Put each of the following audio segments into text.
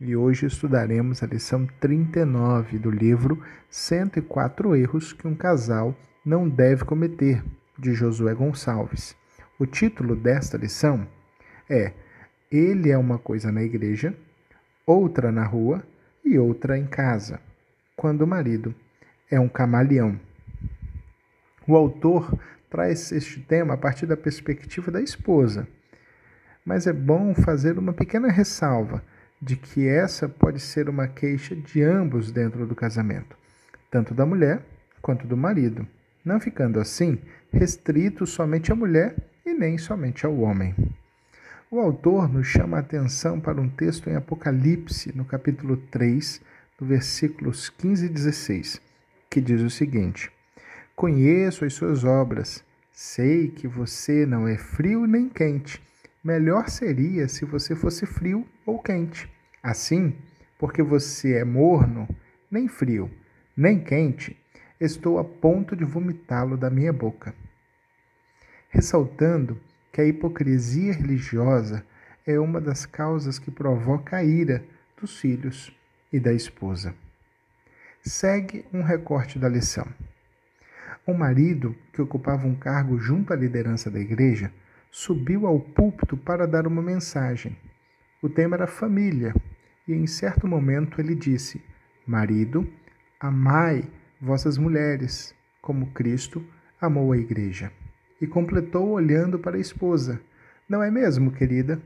e hoje estudaremos a lição 39 do livro 104 Erros que um Casal Não Deve Cometer, de Josué Gonçalves. O título desta lição é Ele é uma coisa na igreja, outra na rua e outra em casa, quando o marido é um camaleão. O autor traz este tema a partir da perspectiva da esposa, mas é bom fazer uma pequena ressalva de que essa pode ser uma queixa de ambos dentro do casamento, tanto da mulher quanto do marido, não ficando assim restrito somente à mulher e nem somente ao homem. O autor nos chama a atenção para um texto em Apocalipse, no capítulo 3, do versículos 15 e 16, que diz o seguinte: Conheço as suas obras, sei que você não é frio nem quente. Melhor seria se você fosse frio ou quente. Assim, porque você é morno, nem frio, nem quente, estou a ponto de vomitá-lo da minha boca. Ressaltando que a hipocrisia religiosa é uma das causas que provoca a ira dos filhos e da esposa. Segue um recorte da lição. Um marido que ocupava um cargo junto à liderança da igreja subiu ao púlpito para dar uma mensagem. O tema era família, e em certo momento ele disse: Marido, amai vossas mulheres, como Cristo amou a igreja. E completou olhando para a esposa: Não é mesmo, querida?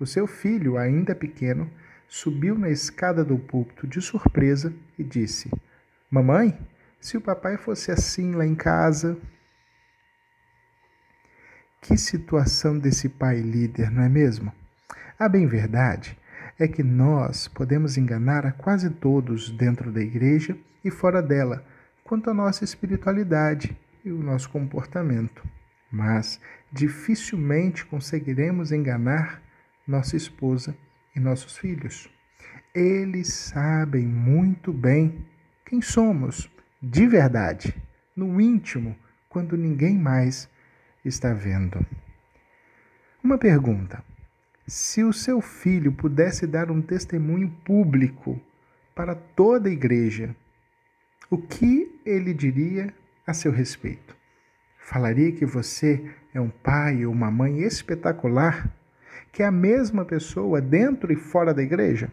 O seu filho, ainda pequeno, subiu na escada do púlpito de surpresa e disse: Mamãe, se o papai fosse assim lá em casa. Que situação desse pai líder, não é mesmo? A bem verdade é que nós podemos enganar a quase todos dentro da igreja e fora dela quanto à nossa espiritualidade e o nosso comportamento, mas dificilmente conseguiremos enganar nossa esposa e nossos filhos. Eles sabem muito bem quem somos, de verdade, no íntimo, quando ninguém mais está vendo. Uma pergunta: se o seu filho pudesse dar um testemunho público para toda a igreja, o que ele diria a seu respeito? Falaria que você é um pai ou uma mãe espetacular, que é a mesma pessoa dentro e fora da igreja?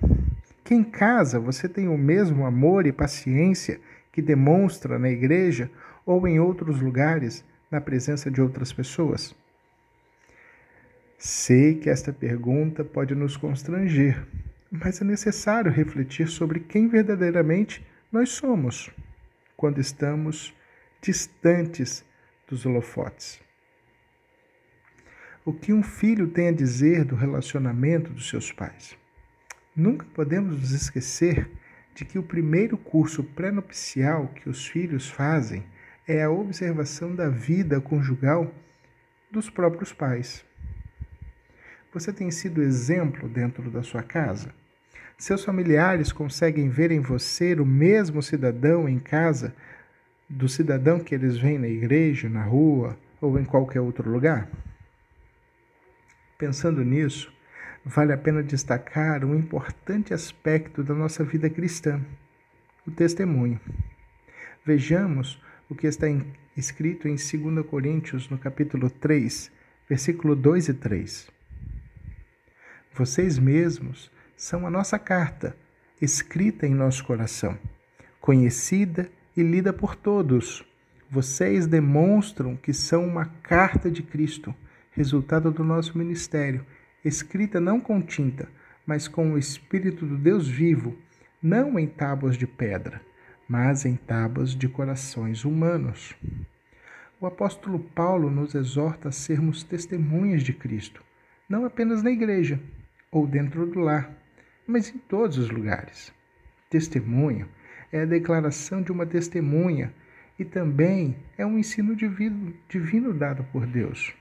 Que em casa você tem o mesmo amor e paciência que demonstra na igreja ou em outros lugares na presença de outras pessoas? Sei que esta pergunta pode nos constranger, mas é necessário refletir sobre quem verdadeiramente nós somos quando estamos distantes dos holofotes. O que um filho tem a dizer do relacionamento dos seus pais? Nunca podemos nos esquecer de que o primeiro curso pré-nupcial que os filhos fazem é a observação da vida conjugal dos próprios pais. Você tem sido exemplo dentro da sua casa? Seus familiares conseguem ver em você o mesmo cidadão em casa do cidadão que eles veem na igreja, na rua ou em qualquer outro lugar? Pensando nisso, vale a pena destacar um importante aspecto da nossa vida cristã: o testemunho. Vejamos o que está escrito em 2 Coríntios, no capítulo 3, versículo 2 e 3. Vocês mesmos são a nossa carta, escrita em nosso coração, conhecida e lida por todos. Vocês demonstram que são uma carta de Cristo, resultado do nosso ministério, escrita não com tinta, mas com o Espírito do Deus vivo, não em tábuas de pedra, mas em tábuas de corações humanos. O apóstolo Paulo nos exorta a sermos testemunhas de Cristo, não apenas na igreja, ou dentro do lar, mas em todos os lugares. Testemunho é a declaração de uma testemunha e também é um ensino divino, divino dado por Deus.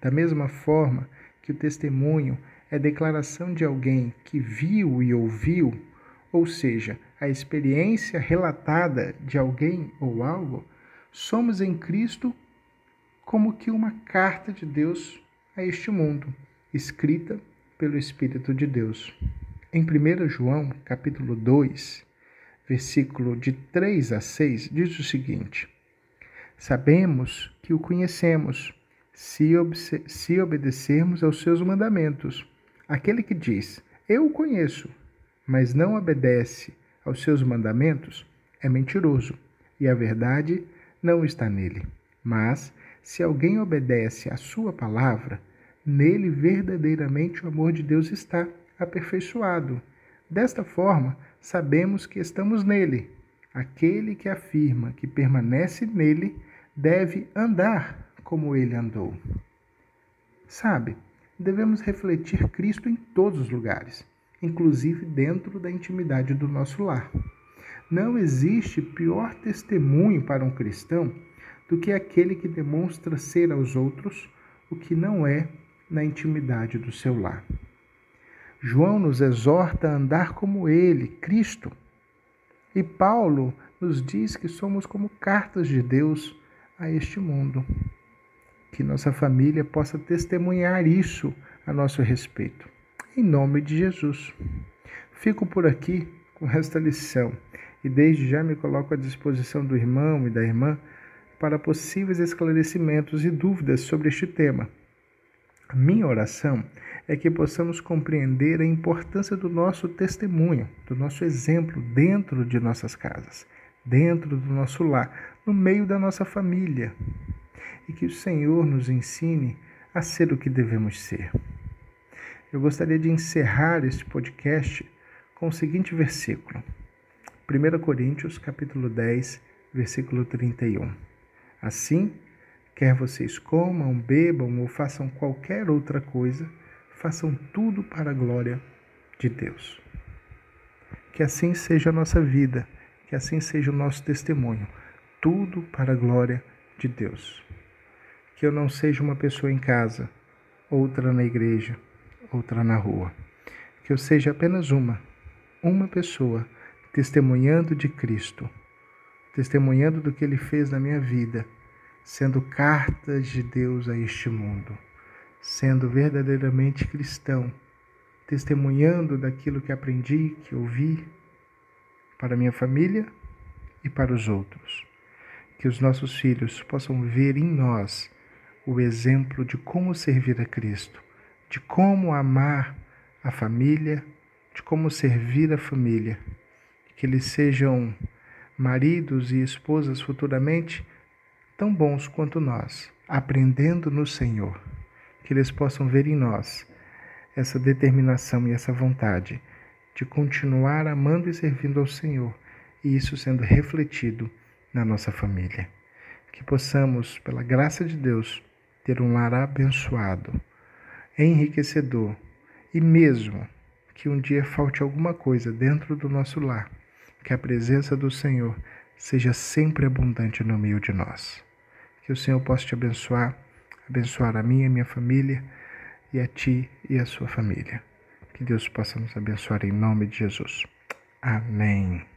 Da mesma forma que o testemunho é declaração de alguém que viu e ouviu, ou seja, a experiência relatada de alguém ou algo, somos em Cristo como que uma carta de Deus a este mundo, escrita pelo Espírito de Deus. Em 1 João, capítulo 2, versículo de 3 a 6, diz o seguinte: Sabemos que o conhecemos, se, se obedecermos aos seus mandamentos. Aquele que diz, Eu o conheço, mas não obedece aos seus mandamentos, é mentiroso, e a verdade não está nele. Mas, se alguém obedece à sua palavra, nele verdadeiramente o amor de Deus está aperfeiçoado. Desta forma, sabemos que estamos nele. Aquele que afirma que permanece nele deve andar como ele andou. Sabe, devemos refletir Cristo em todos os lugares, inclusive dentro da intimidade do nosso lar. Não existe pior testemunho para um cristão do que aquele que demonstra ser aos outros o que não é na intimidade do seu lar. João nos exorta a andar como ele, Cristo. E Paulo nos diz que somos como cartas de Deus a este mundo. Que nossa família possa testemunhar isso a nosso respeito. Em nome de Jesus. Fico por aqui com esta lição e desde já me coloco à disposição do irmão e da irmã para possíveis esclarecimentos e dúvidas sobre este tema. Minha oração é que possamos compreender a importância do nosso testemunho, do nosso exemplo dentro de nossas casas, dentro do nosso lar, no meio da nossa família. E que o Senhor nos ensine a ser o que devemos ser. Eu gostaria de encerrar este podcast com o seguinte versículo. 1 Coríntios, capítulo 10, versículo 31. Assim, quer vocês comam, bebam ou façam qualquer outra coisa, façam tudo para a glória de Deus. Que assim seja a nossa vida, que assim seja o nosso testemunho, tudo para a glória de Deus. Que eu não seja uma pessoa em casa, outra na igreja, outra na rua. Que eu seja apenas uma, uma pessoa testemunhando de Cristo, testemunhando do que Ele fez na minha vida, sendo cartas de Deus a este mundo sendo verdadeiramente cristão, testemunhando daquilo que aprendi, que ouvi, para minha família e para os outros. Que os nossos filhos possam ver em nós o exemplo de como servir a Cristo, de como amar a família, de como servir a família. Que eles sejam maridos e esposas futuramente tão bons quanto nós, aprendendo no Senhor que eles possam ver em nós essa determinação e essa vontade de continuar amando e servindo ao Senhor, e isso sendo refletido na nossa família. Que possamos, pela graça de Deus, ter um lar abençoado, enriquecedor, e mesmo que um dia falte alguma coisa dentro do nosso lar, que a presença do Senhor seja sempre abundante no meio de nós. Que o Senhor possa te abençoar abençoar a minha e minha família e a ti e a sua família. Que Deus possa nos abençoar em nome de Jesus. Amém.